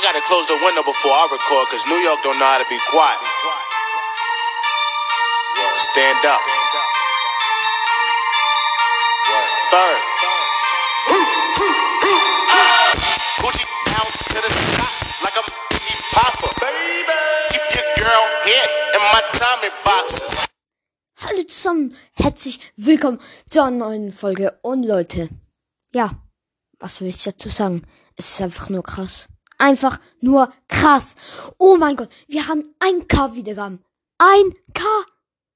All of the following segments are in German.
I gotta close the window before I record, cause New York don't know how to be quiet. Stand up. Third. Gucci down to the socks like Biggie Papa. Baby. Keep your girl head in my Tommy boxes. Hallo zusammen, herzlich willkommen zur neuen Folge. Und Leute, ja, was will ich dazu sagen? Es ist einfach nur krass. Einfach nur krass. Oh mein Gott, wir haben ein K Wiedergaben. Ein K.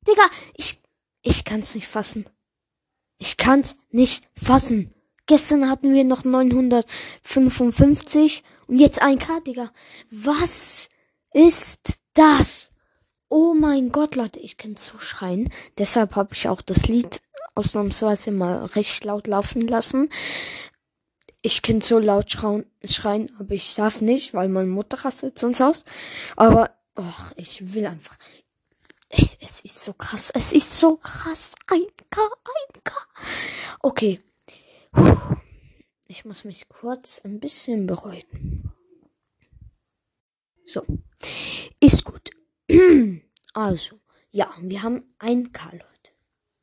Digga, ich, ich kann's nicht fassen. Ich kann's nicht fassen. Gestern hatten wir noch 955 und jetzt ein K, Digga. Was ist das? Oh mein Gott, Leute, ich kann so schreien. Deshalb habe ich auch das Lied ausnahmsweise mal recht laut laufen lassen. Ich kann so laut schreien, aber ich darf nicht, weil meine Mutter rastet sonst aus. Aber och, ich will einfach. Es, es ist so krass. Es ist so krass. Ein K, ein K. Okay. Puh. Ich muss mich kurz ein bisschen beruhigen. So. Ist gut. Also, ja, wir haben ein K, Leute.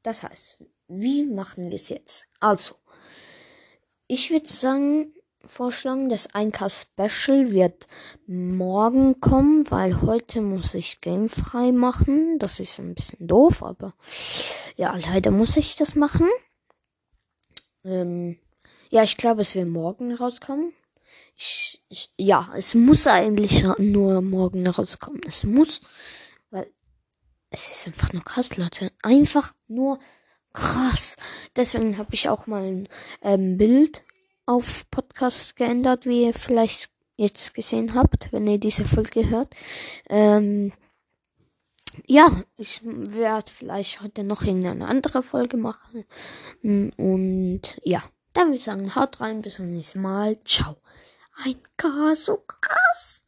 Das heißt, wie machen wir es jetzt? Also, ich würde sagen, vorschlagen, das 1K Special wird morgen kommen, weil heute muss ich gamefrei machen. Das ist ein bisschen doof, aber ja, leider muss ich das machen. Ähm, ja, ich glaube, es wird morgen rauskommen. Ich, ich, ja, es muss eigentlich nur morgen rauskommen. Es muss, weil es ist einfach nur krass, Leute. Einfach nur krass. Deswegen habe ich auch mal ein ähm, Bild auf Podcast geändert, wie ihr vielleicht jetzt gesehen habt, wenn ihr diese Folge hört. Ähm, ja, ich werde vielleicht heute noch irgendeine andere Folge machen. Und ja, dann würde ich sagen, haut rein, bis zum nächsten Mal. Ciao. Ein K, so krass.